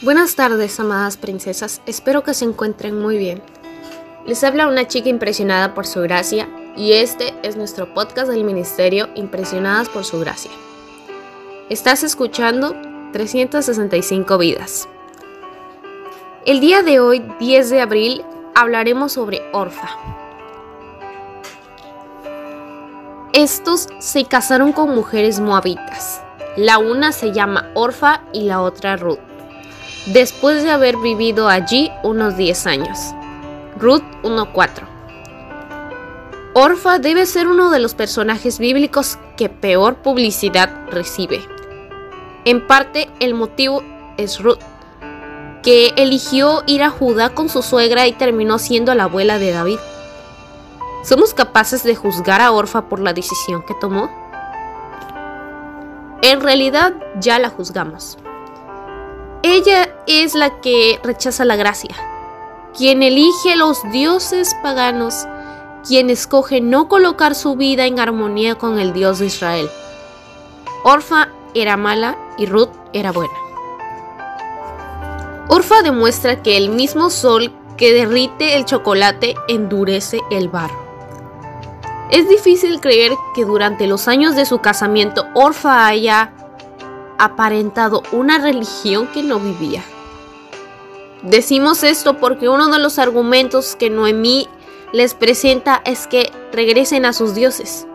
Buenas tardes, amadas princesas. Espero que se encuentren muy bien. Les habla una chica impresionada por su gracia y este es nuestro podcast del ministerio Impresionadas por su gracia. Estás escuchando 365 vidas. El día de hoy, 10 de abril, hablaremos sobre Orfa. Estos se casaron con mujeres moabitas. La una se llama Orfa y la otra Ruth después de haber vivido allí unos 10 años. Ruth 1.4 Orfa debe ser uno de los personajes bíblicos que peor publicidad recibe. En parte el motivo es Ruth, que eligió ir a Judá con su suegra y terminó siendo la abuela de David. ¿Somos capaces de juzgar a Orfa por la decisión que tomó? En realidad ya la juzgamos. Ella es la que rechaza la gracia, quien elige a los dioses paganos, quien escoge no colocar su vida en armonía con el Dios de Israel. Orfa era mala y Ruth era buena. Orfa demuestra que el mismo sol que derrite el chocolate endurece el barro. Es difícil creer que durante los años de su casamiento Orfa haya aparentado una religión que no vivía. Decimos esto porque uno de los argumentos que Noemí les presenta es que regresen a sus dioses.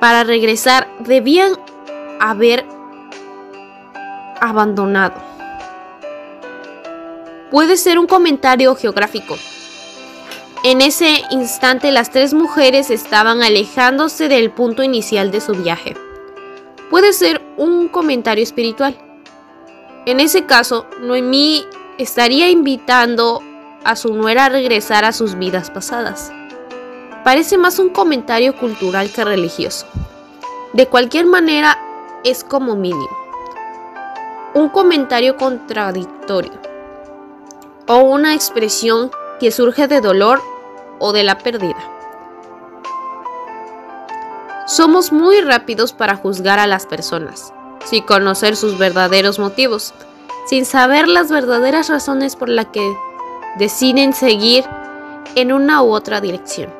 Para regresar debían haber abandonado. Puede ser un comentario geográfico. En ese instante las tres mujeres estaban alejándose del punto inicial de su viaje puede ser un comentario espiritual. En ese caso, Noemí estaría invitando a su nuera a regresar a sus vidas pasadas. Parece más un comentario cultural que religioso. De cualquier manera, es como mínimo. Un comentario contradictorio. O una expresión que surge de dolor o de la pérdida. Somos muy rápidos para juzgar a las personas, sin conocer sus verdaderos motivos, sin saber las verdaderas razones por las que deciden seguir en una u otra dirección.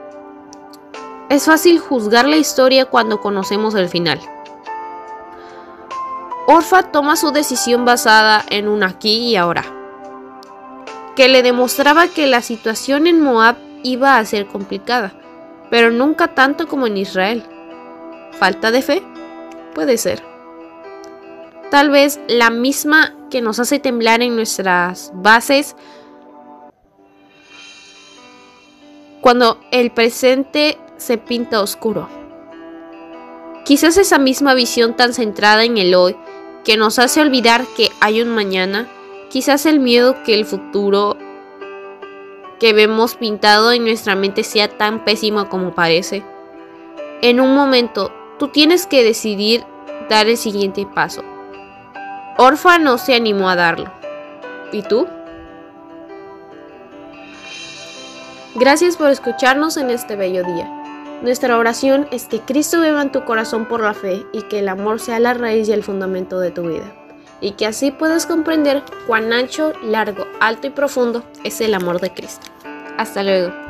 Es fácil juzgar la historia cuando conocemos el final. Orfa toma su decisión basada en un aquí y ahora, que le demostraba que la situación en Moab iba a ser complicada, pero nunca tanto como en Israel. ¿Falta de fe? Puede ser. Tal vez la misma que nos hace temblar en nuestras bases cuando el presente se pinta oscuro. Quizás esa misma visión tan centrada en el hoy que nos hace olvidar que hay un mañana, quizás el miedo que el futuro que vemos pintado en nuestra mente sea tan pésimo como parece. En un momento Tú tienes que decidir dar el siguiente paso. Orfa no se animó a darlo. ¿Y tú? Gracias por escucharnos en este bello día. Nuestra oración es que Cristo viva en tu corazón por la fe y que el amor sea la raíz y el fundamento de tu vida. Y que así puedas comprender cuán ancho, largo, alto y profundo es el amor de Cristo. Hasta luego.